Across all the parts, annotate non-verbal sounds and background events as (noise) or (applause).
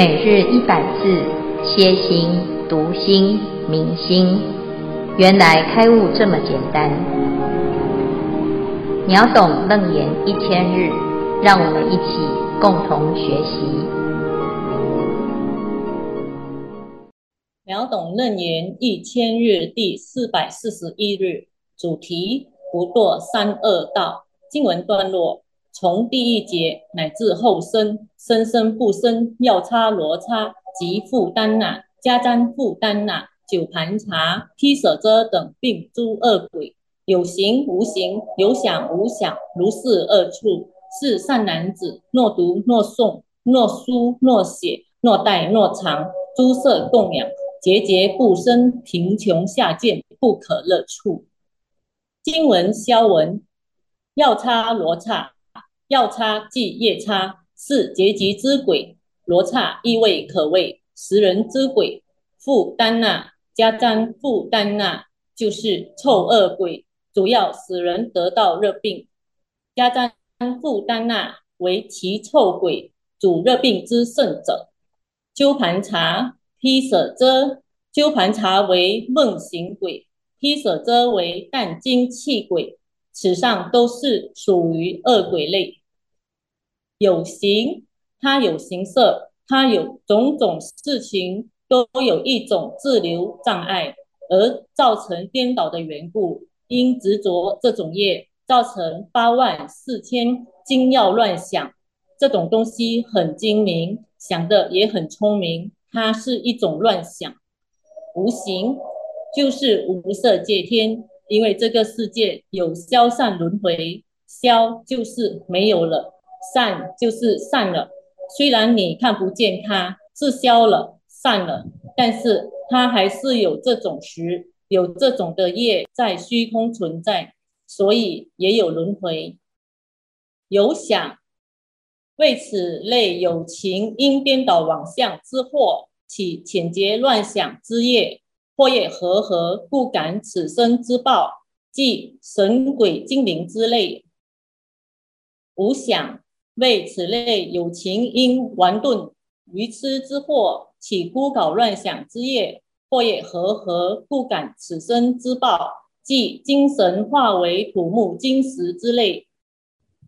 每日一百字，歇心、读心、明心，原来开悟这么简单。秒懂楞严一千日，让我们一起共同学习。秒懂楞严一千日第四百四十一日，主题：不堕三恶道。经文段落。从第一节乃至后生，生生不生，药叉罗刹及傅丹那、加旃傅丹那、九盘茶、毗舍遮等并诸恶鬼，有形无形，有想无想，如是恶处，是善男子，若读若诵，若书若写，若戴若藏，诸色供养，节节不生，贫穷下贱，不可乐处。经文消文，药叉罗刹。药叉即夜叉，是劫集之鬼；罗刹意味可谓食人之鬼。富丹那、迦旃傅丹那就是臭恶鬼，主要使人得到热病。迦旃傅丹那为其臭鬼，主热病之甚者。鸠盘茶披舍遮，鸠盘茶为梦行鬼，披舍遮为淡精气鬼，此上都是属于恶鬼类。有形，它有形色，它有种种事情，都有一种滞留障碍，而造成颠倒的缘故。因执着这种业，造成八万四千精要乱想。这种东西很精明，想的也很聪明，它是一种乱想。无形就是无色界天，因为这个世界有消散轮回，消就是没有了。散就是散了，虽然你看不见它是消了、散了，但是它还是有这种实，有这种的业在虚空存在，所以也有轮回。有想，为此类有情因颠倒妄相之惑，起浅劫乱想之业，或业和合，故感此生之报，即神鬼精灵之类。无想。为此类有情因顽钝愚痴之惑，起孤搞乱想之业，或业和合，故感此生之报，即精神化为土木金石之类。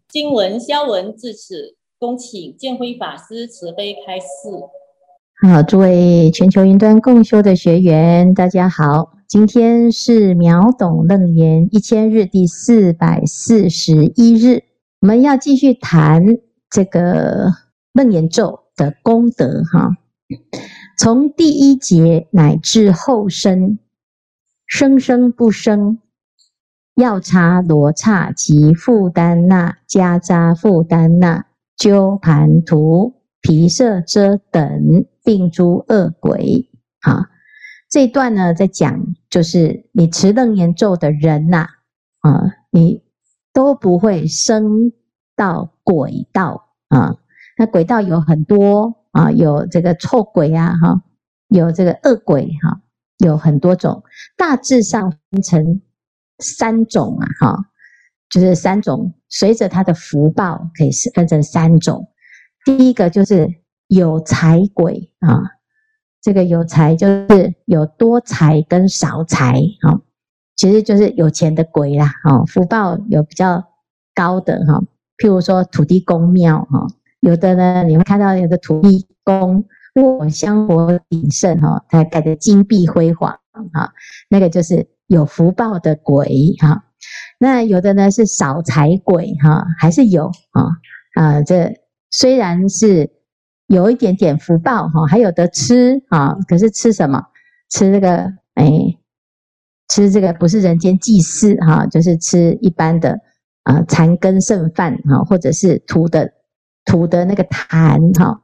经文消文至此，恭请建辉法师慈悲开示。好，诸位全球云端共修的学员，大家好，今天是秒懂楞严一千日第四百四十一日。我们要继续谈这个楞严咒的功德哈，从第一节乃至后生，生生不生，药叉罗刹及傅丹那、迦旃傅丹那、鸠盘荼、毗舍遮等并诸恶鬼。哈，这一段呢，在讲就是你持楞严咒的人呐，啊，你。都不会生到鬼道啊！那鬼道有很多啊，有这个臭鬼啊，哈，有这个恶鬼哈，有很多种，大致上分成三种啊，哈，就是三种，随着他的福报可以分成三种。第一个就是有财鬼啊，这个有财就是有多财跟少财啊。其实就是有钱的鬼啦，哈，福报有比较高的哈，譬如说土地公庙哈，有的呢，你会看到有的土地公卧香火鼎盛哈，他盖得金碧辉煌哈，那个就是有福报的鬼哈。那有的呢是少财鬼哈，还是有啊啊，这虽然是有一点点福报哈，还有得吃啊，可是吃什么？吃这个哎。吃这个不是人间祭祀哈，就是吃一般的啊残羹剩饭哈，或者是吐的吐的那个痰哈。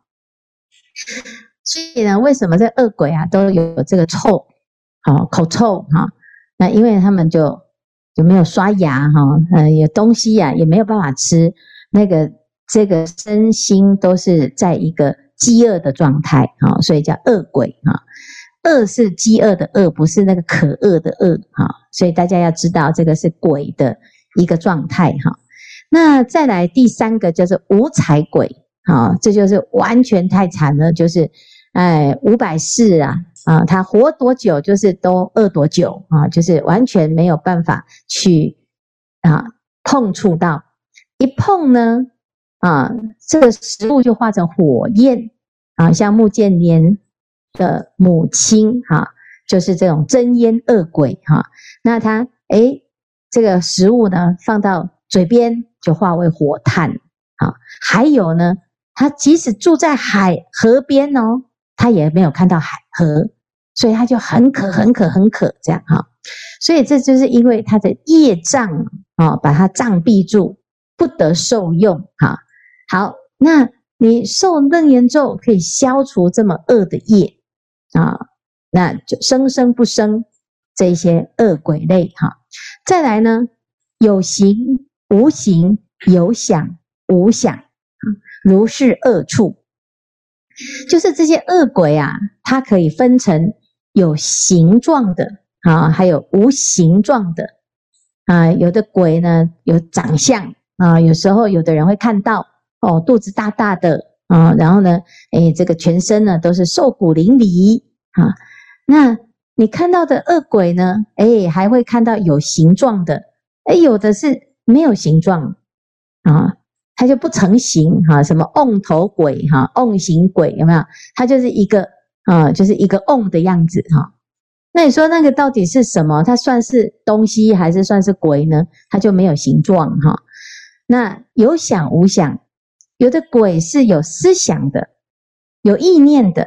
所以呢，为什么这恶鬼啊都有这个臭，好口臭哈？那因为他们就就没有刷牙哈，呃，有东西呀也没有办法吃，那个这个身心都是在一个饥饿的状态啊，所以叫恶鬼啊。饿是饥饿的饿，不是那个可饿的饿哈，所以大家要知道这个是鬼的一个状态哈。那再来第三个就是五彩鬼啊，这就是完全太惨了，就是哎五百世啊啊，他活多久就是都饿多久啊，就是完全没有办法去啊碰触到，一碰呢啊，这个食物就化成火焰啊，像目犍连的母亲哈、就是这种真烟恶鬼哈、那他诶这个食物呢放到嘴边就化为火炭啊，还有呢，他即使住在海河边哦，他也没有看到海河，所以他就很渴很渴很渴这样哈，所以这就是因为他的业障啊，把他障蔽住，不得受用哈。好，那你受楞严咒可以消除这么恶的业。啊，那就生生不生这些恶鬼类哈。再来呢，有形。无形有想无想，如是恶处，就是这些恶鬼啊，它可以分成有形状的啊，还有无形状的啊。有的鬼呢有长相啊，有时候有的人会看到哦，肚子大大的啊，然后呢，哎，这个全身呢都是瘦骨嶙峋啊。那你看到的恶鬼呢，哎，还会看到有形状的，哎，有的是。没有形状啊，它就不成形哈，什么瓮头鬼哈，瓮形鬼有没有？它就是一个啊，就是一个瓮的样子哈。那你说那个到底是什么？它算是东西还是算是鬼呢？它就没有形状哈。那有想无想，有的鬼是有思想的，有意念的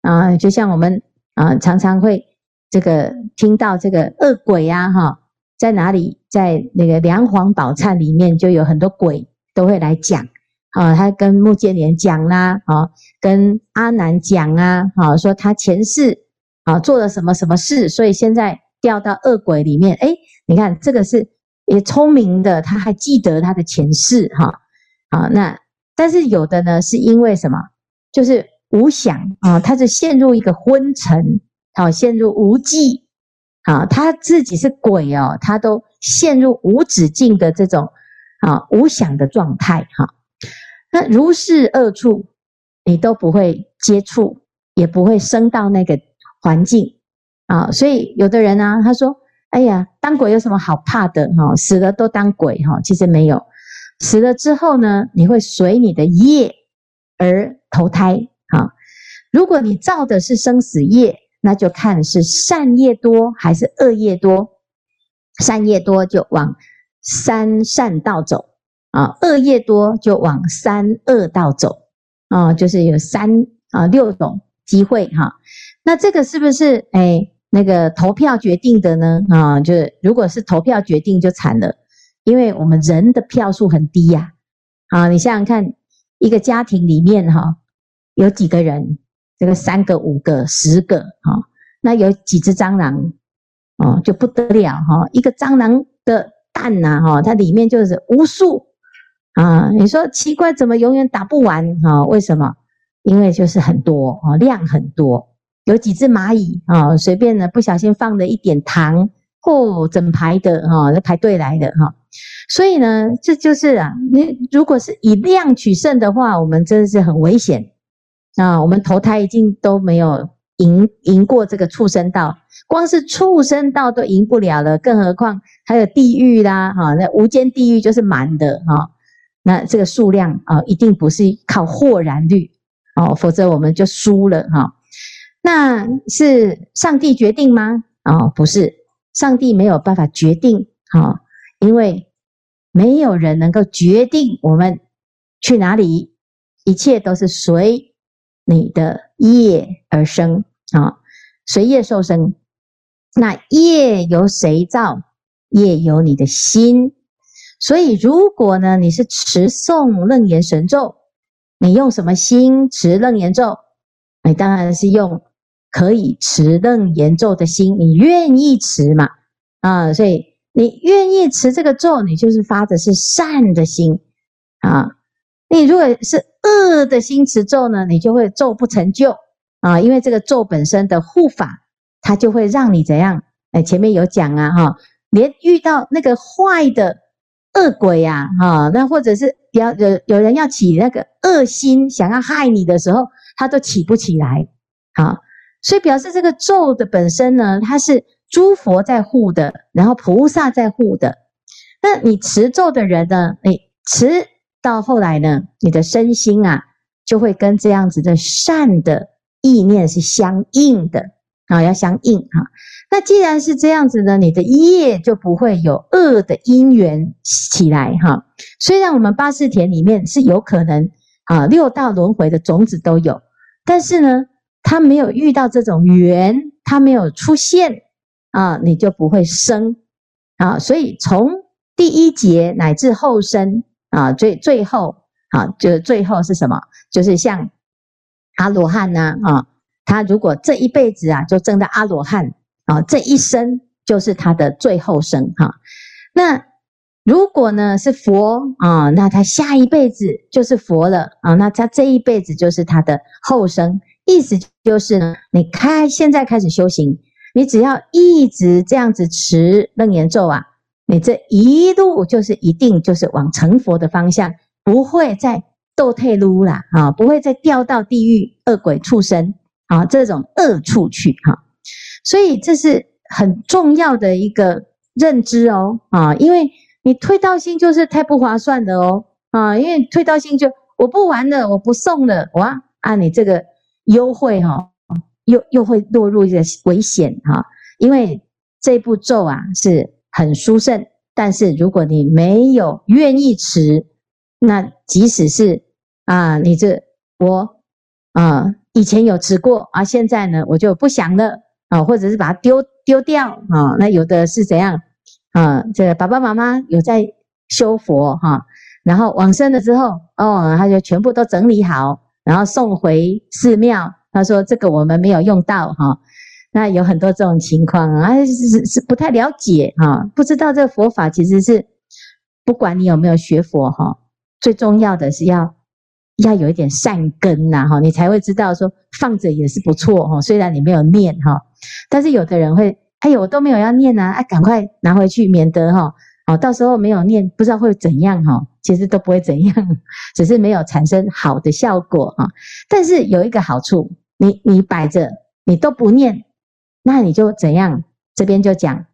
啊，就像我们啊常常会这个听到这个恶鬼呀哈。在哪里？在那个《梁皇宝忏》里面，就有很多鬼都会来讲啊。他跟穆建连讲啦，啊，跟阿南讲啊，啊，说他前世啊做了什么什么事，所以现在掉到恶鬼里面。诶，你看这个是也聪明的，他还记得他的前世哈。啊，那但是有的呢，是因为什么？就是无想啊，他是陷入一个昏沉，好，陷入无记。啊，他自己是鬼哦，他都陷入无止境的这种啊无想的状态哈。那如是恶处，你都不会接触，也不会升到那个环境啊。所以有的人呢、他说：“哎呀，当鬼有什么好怕的？哈，死了都当鬼哈。”其实没有，死了之后呢，你会随你的业而投胎。哈，如果你造的是生死业。那就看是善业多还是恶业多，善业多就往三善道走啊，恶业多就往三恶道走啊，就是有三啊六种机会哈。那这个是不是哎那个投票决定的呢？啊，就是如果是投票决定就惨了，因为我们人的票数很低呀。啊，你想想看，一个家庭里面哈有几个人？这个三个、五个、十个，哈，那有几只蟑螂，哦，就不得了，哈，一个蟑螂的蛋呐，哈，它里面就是无数，啊，你说奇怪，怎么永远打不完，哈？为什么？因为就是很多，啊，量很多，有几只蚂蚁，啊，随便呢不小心放了一点糖，哦，整排的，哈，排队来的，哈，所以呢，这就是啊，你如果是以量取胜的话，我们真的是很危险。啊，我们投胎已经都没有赢赢过这个畜生道，光是畜生道都赢不了了，更何况还有地狱啦，哈，那无间地狱就是满的哈，那这个数量啊，一定不是靠豁然率哦，否则我们就输了哈。那是上帝决定吗？哦，不是，上帝没有办法决定哈，因为没有人能够决定我们去哪里，一切都是随。你的业而生啊，随业受生。那业由谁造？业由你的心。所以，如果呢，你是持诵楞严神咒，你用什么心持楞严咒？你当然是用可以持楞严咒的心，你愿意持嘛？啊，所以你愿意持这个咒，你就是发的是善的心啊。你如果是恶的心持咒呢，你就会咒不成就啊，因为这个咒本身的护法，它就会让你怎样？哎，前面有讲啊，哈，连遇到那个坏的恶鬼呀，哈，那或者是要有有人要起那个恶心，想要害你的时候，他都起不起来，啊，所以表示这个咒的本身呢，它是诸佛在护的，然后菩萨在护的。那你持咒的人呢，你持到后来呢，你的身心啊，就会跟这样子的善的意念是相应的啊，要相应哈。那既然是这样子呢，你的业就不会有恶的因缘起来哈。虽然我们八识田里面是有可能啊，六道轮回的种子都有，但是呢，他没有遇到这种缘，他没有出现啊，你就不会生啊。所以从第一劫乃至后生啊，最最后啊，就最后是什么？就是像阿罗汉呐啊，他如果这一辈子啊，就证到阿罗汉。啊，这一生就是他的最后生哈。那如果呢是佛啊，那他下一辈子就是佛了啊。那他这一辈子就是他的后生，意思就是呢，你开现在开始修行，你只要一直这样子持楞严咒啊，你这一路就是一定就是往成佛的方向，不会再堕退路了啊，不会再掉到地狱恶鬼畜生啊这种恶处去哈。所以这是很重要的一个认知哦，啊，因为你退道心就是太不划算的哦，啊，因为退道心就我不玩了，我不送了，哇，啊，你这个优惠哈，又又会落入一个危险哈，因为这部咒啊是很殊胜，但是如果你没有愿意持，那即使是啊，你这我啊以前有持过啊，现在呢我就不想了。啊，或者是把它丢丢掉啊？那有的是怎样啊？这个爸爸妈妈有在修佛哈，然后往生了之后，哦，他就全部都整理好，然后送回寺庙。他说：“这个我们没有用到哈。”那有很多这种情况啊，是是是不太了解哈，不知道这个佛法其实是不管你有没有学佛哈，最重要的是要。要有一点善根呐，哈，你才会知道说放着也是不错哈。虽然你没有念哈，但是有的人会，哎呦，我都没有要念呐，哎，赶快拿回去，免得哈，哦，到时候没有念，不知道会怎样哈。其实都不会怎样，只是没有产生好的效果哈。但是有一个好处，你你摆着，你都不念，那你就怎样？这边就讲，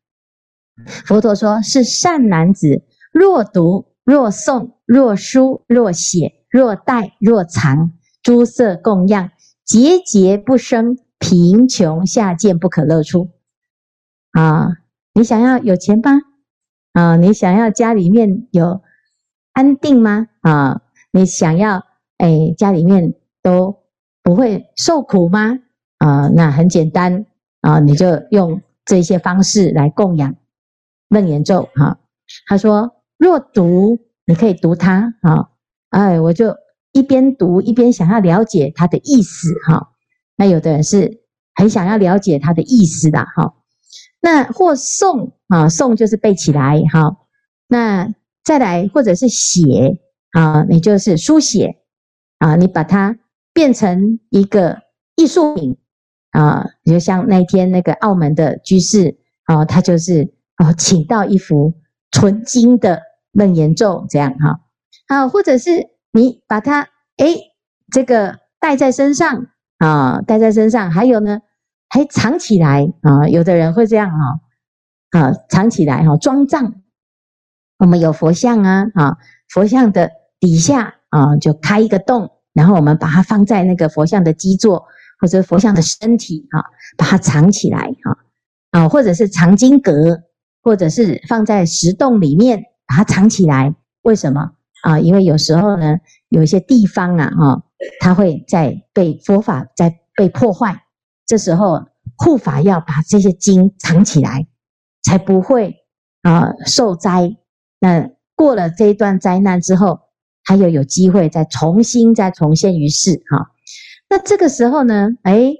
佛陀说是善男子，若读若诵若书若写。若戴若藏，诸色供养，节节不生，贫穷下贱不可乐出。啊，你想要有钱吗？啊，你想要家里面有安定吗？啊，你想要哎家里面都不会受苦吗？啊，那很简单啊，你就用这些方式来供养楞严咒。哈、他说若读，你可以读它。啊。哎，我就一边读一边想要了解它的意思哈。那有的人是很想要了解它的意思的哈。那或诵啊，诵就是背起来哈。那再来或者是写啊，你就是书写啊，你把它变成一个艺术品啊。比如像那天那个澳门的居士啊，他就是啊，请到一幅纯金的楞严咒这样哈。啊，或者是你把它哎，这个带在身上啊，带在身上，还有呢，还藏起来啊。有的人会这样哈，啊，藏起来哈，装藏。我们有佛像啊，啊，佛像的底下啊，就开一个洞，然后我们把它放在那个佛像的基座或者佛像的身体啊，把它藏起来啊，啊，或者是藏经阁，或者是放在石洞里面把它藏起来。为什么？啊，因为有时候呢，有一些地方啊，哈，它会在被佛法在被破坏，这时候护法要把这些经藏起来，才不会啊受灾。那过了这一段灾难之后，还有有机会再重新再重现于世，哈。那这个时候呢，哎，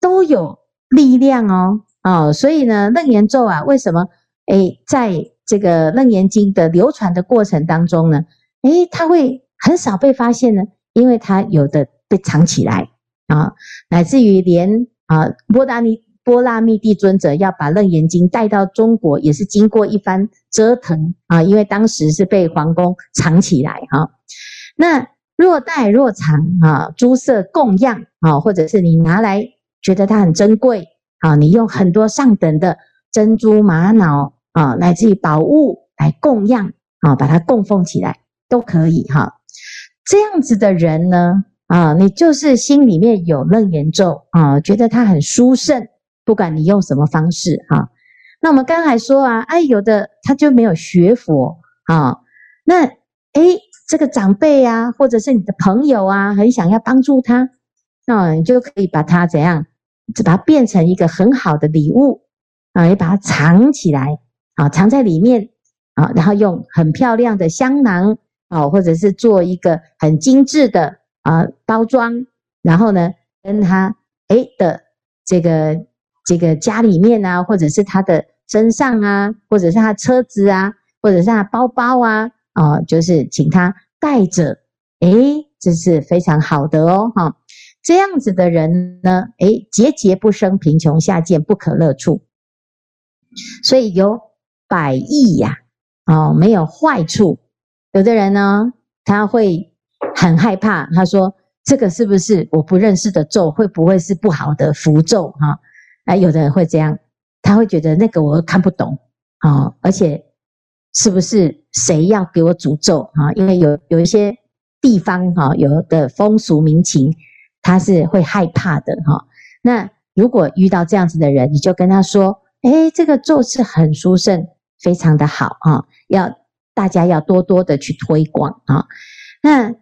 都有力量哦，啊，所以呢，楞严咒啊，为什么哎，在这个楞严经的流传的过程当中呢？诶，它会很少被发现呢，因为它有的被藏起来啊，乃至于连啊，波达尼波拉蜜帝尊者要把《楞严经》带到中国，也是经过一番折腾啊，因为当时是被皇宫藏起来哈。那若带若藏啊，诸色供养啊，或者是你拿来觉得它很珍贵啊，你用很多上等的珍珠玛瑙啊，乃至于宝物来供养啊，把它供奉起来都可以哈。这样子的人呢，啊，你就是心里面有楞严咒啊，觉得它很殊胜。不管你用什么方式哈，那我们刚才说啊，哎，有的他就没有学佛啊，那哎，这个长辈啊，或者是你的朋友啊，很想要帮助他，那你就可以把它怎样，就把它变成一个很好的礼物啊，也把它藏起来啊，藏在里面啊，然后用很漂亮的香囊啊，或者是做一个很精致的啊包装，然后呢，跟他哎的这个。这个家里面啊，或者是他的身上啊，或者是他车子啊，或者是他包包啊，哦，就是请他带着，诶，这是非常好的哦，哈，这样子的人呢，诶，节节不生贫穷下贱不可乐处，所以有百益呀，哦，没有坏处。有的人呢，他会很害怕，他说这个是不是我不认识的咒，会不会是不好的符咒哈？哎，有的人会这样，他会觉得那个我看不懂啊，而且是不是谁要给我诅咒啊？因为有有一些地方哈，有的风俗民情，他是会害怕的哈。那如果遇到这样子的人，你就跟他说：“哎，这个咒是很殊胜，非常的好啊，要大家要多多的去推广啊。”那。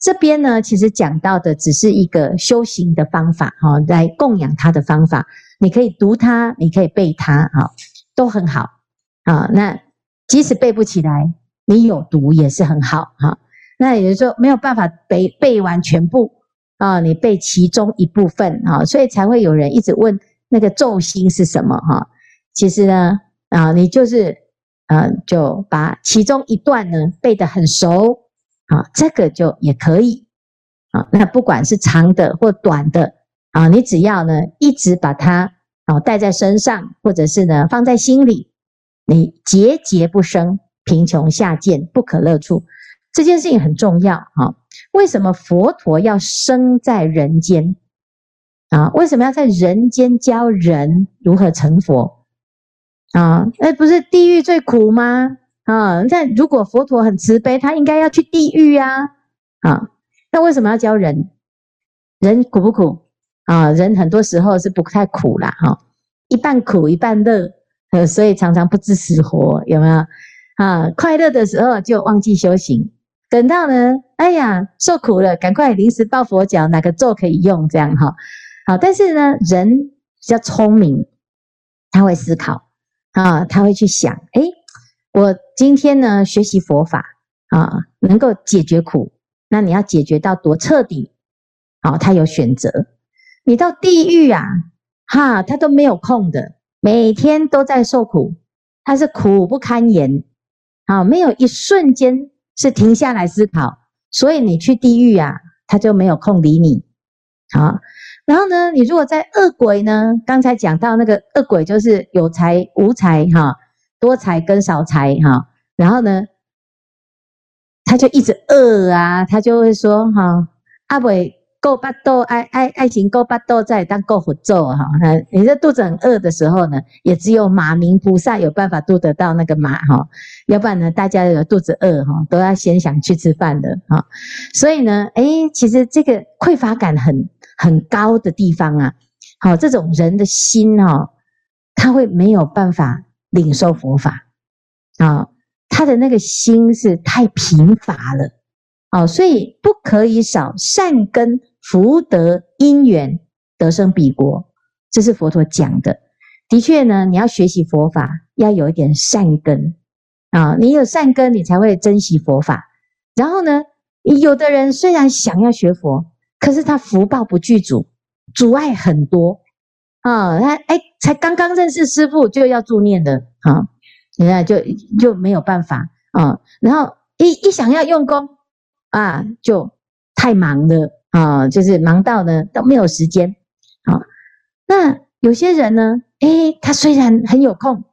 这边呢，其实讲到的只是一个修行的方法，哈，来供养他的方法。你可以读它，你可以背它，哈，都很好啊。那即使背不起来，你有读也是很好，哈。那也就是说，没有办法背背完全部啊，你背其中一部分啊，所以才会有人一直问那个咒心是什么，哈。其实呢，啊，你就是，嗯，就把其中一段呢背得很熟。啊，这个就也可以啊。那不管是长的或短的啊，你只要呢一直把它啊带在身上，或者是呢放在心里，你节节不生贫穷下贱不可乐处。这件事情很重要啊。为什么佛陀要生在人间啊？为什么要在人间教人如何成佛啊？那不是地狱最苦吗？啊，那如果佛陀很慈悲，他应该要去地狱呀！啊，那为什么要教人？人苦不苦？啊，人很多时候是不太苦啦，哈，一半苦一半乐，所以常常不知死活，有没有？啊，快乐的时候就忘记修行，等到呢，哎呀，受苦了，赶快临时抱佛脚，哪个咒可以用？这样哈，好，但是呢，人比较聪明，他会思考啊，他会去想，哎。我今天呢，学习佛法啊，能够解决苦。那你要解决到多彻底？好，他有选择。你到地狱啊，哈，他都没有空的，每天都在受苦，他是苦不堪言。好，没有一瞬间是停下来思考。所以你去地狱啊，他就没有空理你。好，然后呢，你如果在恶鬼呢，刚才讲到那个恶鬼就是有财无财哈。多财跟少财哈，然后呢，他就一直饿啊，他就会说哈，阿伟够巴豆爱爱爱情够巴豆在当够佛咒哈，你这肚子很饿的时候呢，也只有马明菩萨有办法渡得到那个马哈，要不然呢，大家有肚子饿哈，都要先想去吃饭的哈，所以呢，诶，其实这个匮乏感很很高的地方啊，好，这种人的心哈，他会没有办法。领受佛法啊，他的那个心是太贫乏了啊，所以不可以少善根福德因缘得生彼国，这是佛陀讲的。的确呢，你要学习佛法，要有一点善根啊，你有善根，你才会珍惜佛法。然后呢，有的人虽然想要学佛，可是他福报不具足，阻碍很多。啊，他哎，才刚刚认识师傅就要助念的啊，你看就就没有办法啊，然后一一想要用功啊，就太忙了啊，就是忙到呢都没有时间啊。那有些人呢，诶，他虽然很有空，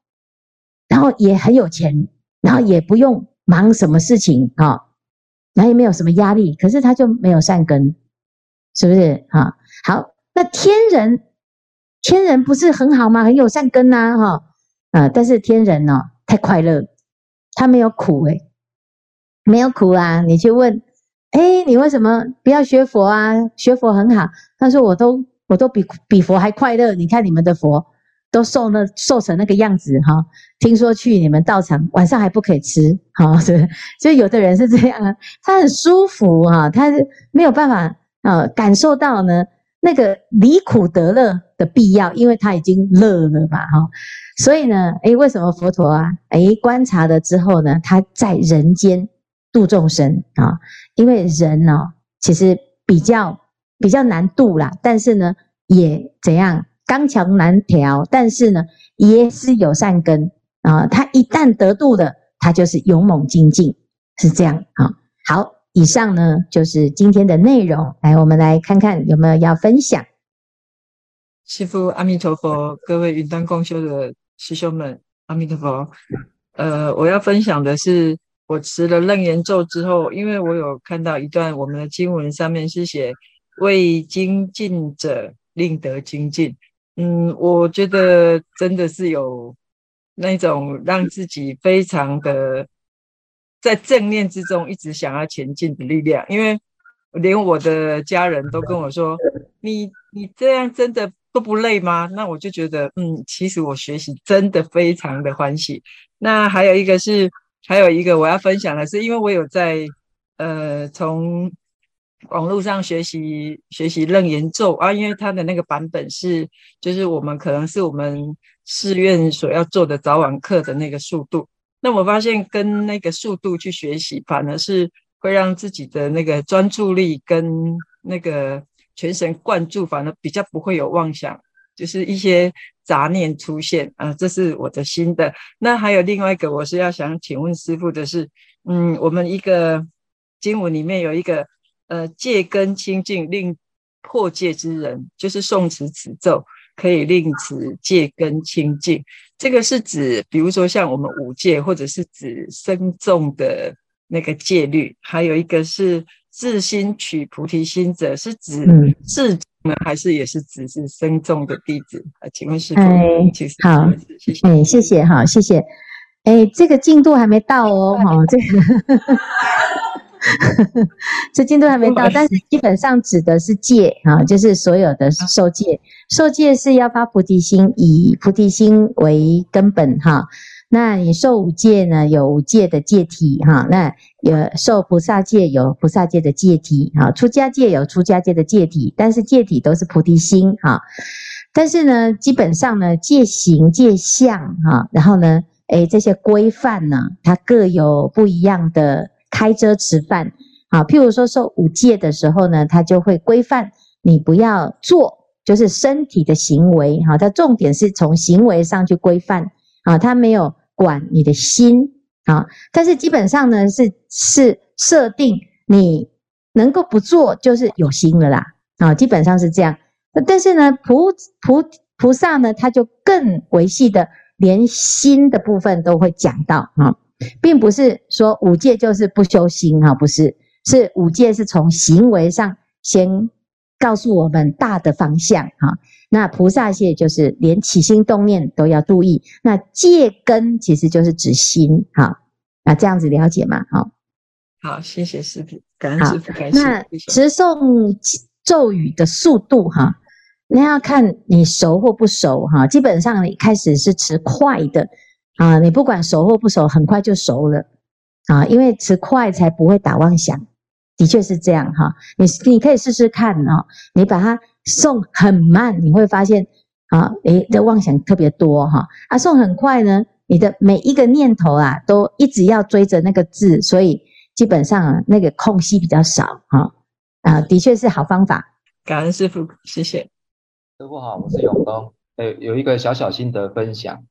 然后也很有钱，然后也不用忙什么事情啊，然后也没有什么压力，可是他就没有善根，是不是啊？好，那天人，天人不是很好吗？很有善根呐，哈，啊，但是天人呢，太快乐，他没有苦诶，没有苦啊，你去问。哎，你为什么不要学佛啊？学佛很好。他说：“我都我都比比佛还快乐。你看你们的佛都瘦那瘦成那个样子哈。听说去你们道场晚上还不可以吃，哈，是。(laughs) 所以有的人是这样啊，他很舒服哈，他是没有办法呃感受到呢那个离苦得乐的必要，因为他已经乐了嘛哈。所以呢，哎，为什么佛陀啊？哎，观察了之后呢，他在人间。”度众生啊，因为人呢、哦，其实比较比较难度啦，但是呢，也怎样刚强难调，但是呢，也是有善根啊。他一旦得度了，他就是勇猛精进，是这样啊。好，以上呢就是今天的内容，来，我们来看看有没有要分享。师父阿弥陀佛，各位云端共修的师兄们，阿弥陀佛。呃，我要分享的是。我持了楞严咒之后，因为我有看到一段我们的经文上面是写“为精进者令得精进”，嗯，我觉得真的是有那种让自己非常的在正念之中一直想要前进的力量。因为连我的家人都跟我说：“你你这样真的都不累吗？”那我就觉得，嗯，其实我学习真的非常的欢喜。那还有一个是。还有一个我要分享的是，因为我有在呃从网络上学习学习楞严咒啊，因为它的那个版本是就是我们可能是我们寺院所要做的早晚课的那个速度。那我发现跟那个速度去学习，反而是会让自己的那个专注力跟那个全神贯注，反而比较不会有妄想。就是一些杂念出现啊，这是我的心得。那还有另外一个，我是要想请问师父的是，嗯，我们一个经文里面有一个呃戒根清净令破戒之人，就是诵持此咒可以令此戒根清净。这个是指，比如说像我们五戒，或者是指僧众的那个戒律。还有一个是自心取菩提心者，是指自。呢还是也是指是僧众的弟子啊？请问师父，好，谢谢，哎，谢谢哈，谢谢，哎，这个进度还没到哦，(laughs) 哈，这个，(laughs) 这进度还没到，但是基本上指的是戒啊，就是所有的受戒，受戒是要发菩提心，以菩提心为根本哈。那你受五戒呢？有五戒的戒体哈。那有受菩萨戒，有菩萨戒的戒体哈。出家戒有出家戒的戒体，但是戒体都是菩提心哈。但是呢，基本上呢，戒行戒相哈，然后呢，诶这些规范呢，它各有不一样的开遮持范啊。譬如说受五戒的时候呢，它就会规范你不要做，就是身体的行为哈。它重点是从行为上去规范。啊，他没有管你的心啊，但是基本上呢，是是设定你能够不做就是有心了啦啊，基本上是这样。但是呢，菩菩菩萨呢，他就更维系的，连心的部分都会讲到啊，并不是说五戒就是不修心啊，不是，是五戒是从行为上先告诉我们大的方向哈。那菩萨戒就是连起心动念都要注意。那戒根其实就是指心，哈，那这样子了解吗？好，好，谢谢师傅，感恩师傅，感谢。那持诵咒语的速度，哈，那要看你熟或不熟，哈。基本上你开始是持快的，啊，你不管熟或不熟，很快就熟了，啊，因为持快才不会打妄想，的确是这样，哈。你你可以试试看哦，你把它。送很慢，你会发现啊，你的妄想特别多哈。啊，送很快呢，你的每一个念头啊，都一直要追着那个字，所以基本上啊，那个空隙比较少哈。啊，的确是好方法。感恩师傅，谢谢。师傅好，我是永东。诶，有一个小小心得分享，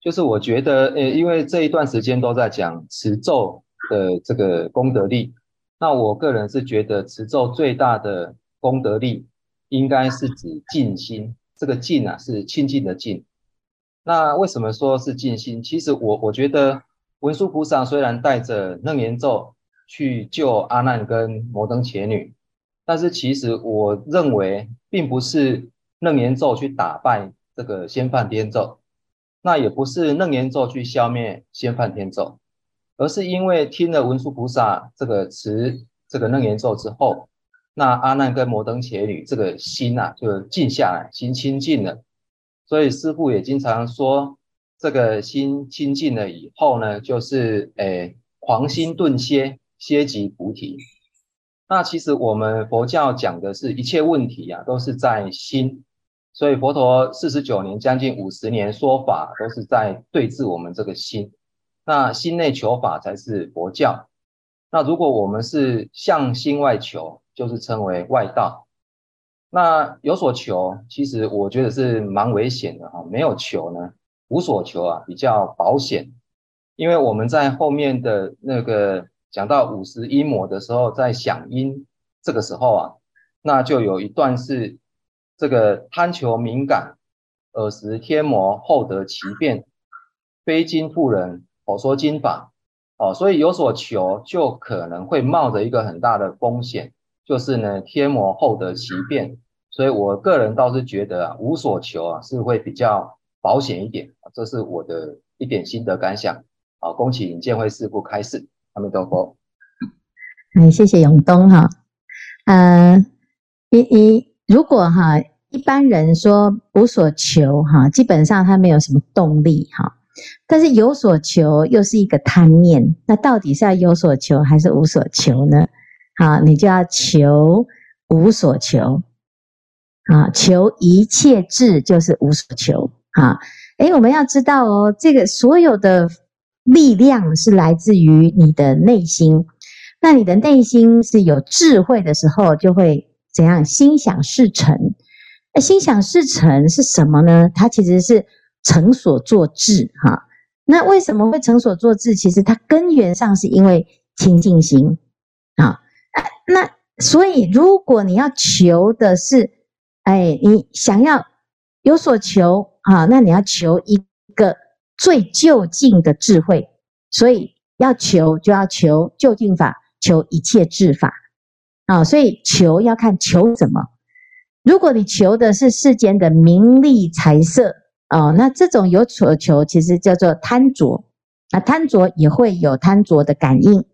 就是我觉得，诶，因为这一段时间都在讲持咒的这个功德力，那我个人是觉得持咒最大的功德力。应该是指静心，这个静啊是清净的静。那为什么说是静心？其实我我觉得文殊菩萨虽然带着楞严咒去救阿难跟摩登伽女，但是其实我认为并不是楞严咒去打败这个先梵天咒，那也不是楞严咒去消灭先梵天咒，而是因为听了文殊菩萨这个持这个楞严咒之后，那阿难跟摩登伽女这个心呐、啊、就静下来，心清净了。所以师父也经常说，这个心清净了以后呢，就是诶，狂心顿歇，歇即菩提。那其实我们佛教讲的是一切问题啊，都是在心。所以佛陀四十九年，将近五十年说法，都是在对治我们这个心。那心内求法才是佛教。那如果我们是向心外求，就是称为外道。那有所求，其实我觉得是蛮危险的哈。没有求呢，无所求啊，比较保险。因为我们在后面的那个讲到五十因魔的时候，在响应这个时候啊，那就有一段是这个贪求敏感，耳识天魔后得其变，非经妇人我说经法哦，所以有所求就可能会冒着一个很大的风险。就是呢，天魔后得其变，所以我个人倒是觉得啊，无所求啊，是会比较保险一点，这是我的一点心得感想。好，恭请见辉师父开示，阿弥陀佛。哎，谢谢永东哈。呃，一一如果哈，一般人说无所求哈，基本上他没有什么动力哈。但是有所求又是一个贪念，那到底是要有所求还是无所求呢？啊，你就要求无所求，啊，求一切智就是无所求，啊，诶，我们要知道哦，这个所有的力量是来自于你的内心，那你的内心是有智慧的时候，就会怎样？心想事成。那心想事成是什么呢？它其实是成所作智，哈。那为什么会成所作智？其实它根源上是因为清净心，啊。那所以，如果你要求的是，哎，你想要有所求啊，那你要求一个最究竟的智慧。所以要求就要求究竟法，求一切智法啊。所以求要看求什么。如果你求的是世间的名利财色哦，那这种有所求其实叫做贪着啊，贪着也会有贪着的感应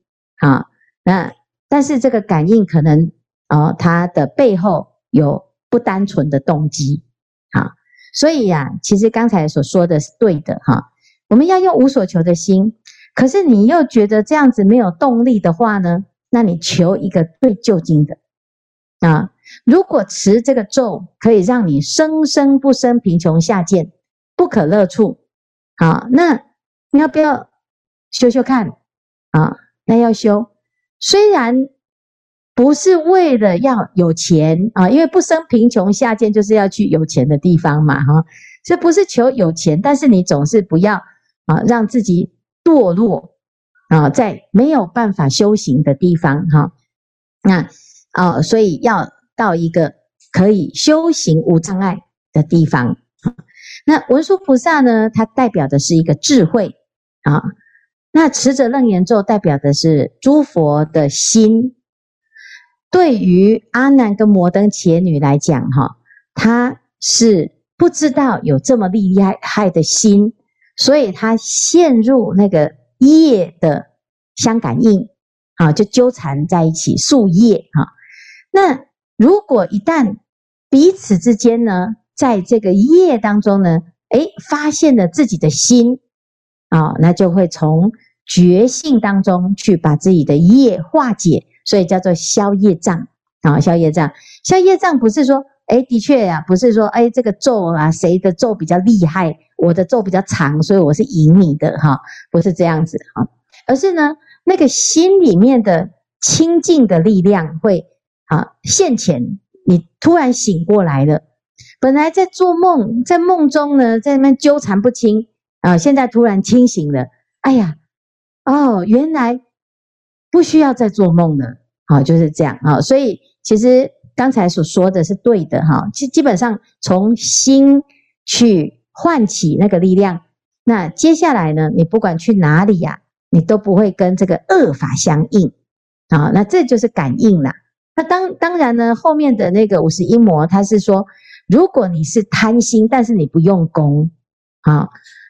啊，那。但是这个感应可能啊、哦，它的背后有不单纯的动机，啊，所以呀、其实刚才所说的是对的哈。我们要用无所求的心，可是你又觉得这样子没有动力的话呢？那你求一个最究竟的啊。如果持这个咒可以让你生生不生贫穷下贱，不可乐处，好，那你要不要修修看啊？那要修。虽然不是为了要有钱啊，因为不生贫穷下贱就是要去有钱的地方嘛，哈，这不是求有钱，但是你总是不要啊，让自己堕落啊，在没有办法修行的地方，哈，那啊，所以要到一个可以修行无障碍的地方。那文殊菩萨呢，它代表的是一个智慧啊。那持着楞严咒代表的是诸佛的心，对于阿难跟摩登伽女来讲，哈，他是不知道有这么厉害的心，所以他陷入那个业的相感应，啊，就纠缠在一起，宿业，哈。那如果一旦彼此之间呢，在这个业当中呢，诶，发现了自己的心，啊，那就会从觉性当中去把自己的业化解，所以叫做消业障啊，消业障。消业障不是说，哎，的确呀、啊，不是说，哎，这个咒啊，谁的咒比较厉害，我的咒比较长，所以我是赢你的哈，不是这样子哈，而是呢，那个心里面的清净的力量会啊现前，你突然醒过来了，本来在做梦，在梦中呢，在那边纠缠不清啊，现在突然清醒了，哎呀。哦，原来不需要再做梦了，好，就是这样啊。所以其实刚才所说的是对的哈，基基本上从心去唤起那个力量，那接下来呢，你不管去哪里呀、你都不会跟这个恶法相应啊，那这就是感应了。那当当然呢，后面的那个五十一魔，他是说，如果你是贪心，但是你不用功啊，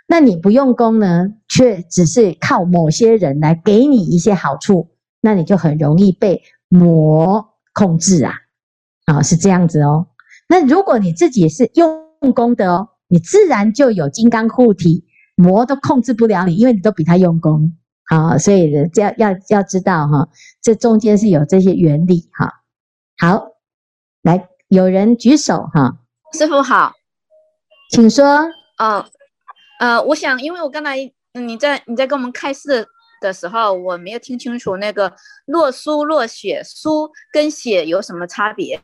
那你不用功呢，却只是靠某些人来给你一些好处，那你就很容易被魔控制啊，啊，是这样子哦。那如果你自己是用功的哦，你自然就有金刚护体，魔都控制不了你，因为你都比他用功。好，所以要要要知道哈，这中间是有这些原理哈。好，来，有人举手哈。师傅好，请说。哦，呃，我想，因为我刚才你在你在跟我们开示的时候，我没有听清楚那个若书若写，书跟写有什么差别？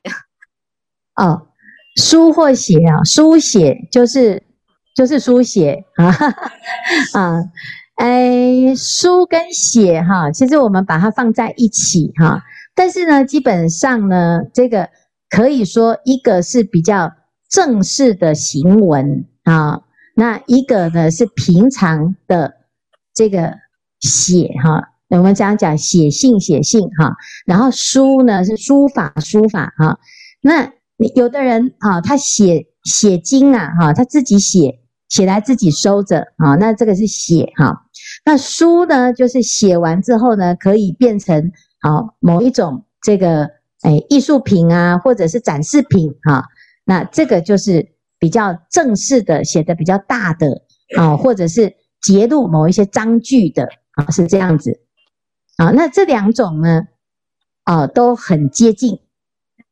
哦，书或写啊，书写就是就是书写啊 (laughs) 啊。哎，书跟写哈，其实我们把它放在一起哈，但是呢，基本上呢，这个可以说一个是比较正式的行文啊，那一个呢是平常的这个写哈，我们讲讲写信写信哈，然后书呢是书法书法哈，那有的人啊，他写写经啊哈，他自己写。写来自己收着啊，那这个是写哈。那书呢，就是写完之后呢，可以变成好某一种这个哎艺术品啊，或者是展示品哈。那这个就是比较正式的，写的比较大的啊，或者是节录某一些章句的啊，是这样子啊。那这两种呢，啊都很接近，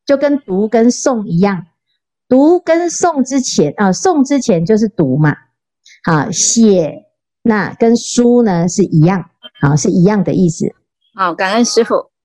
就跟读跟诵一样。读跟诵之前啊，诵之前就是读嘛，好写那跟书呢是一样，啊是一样的意思。好，感恩师父。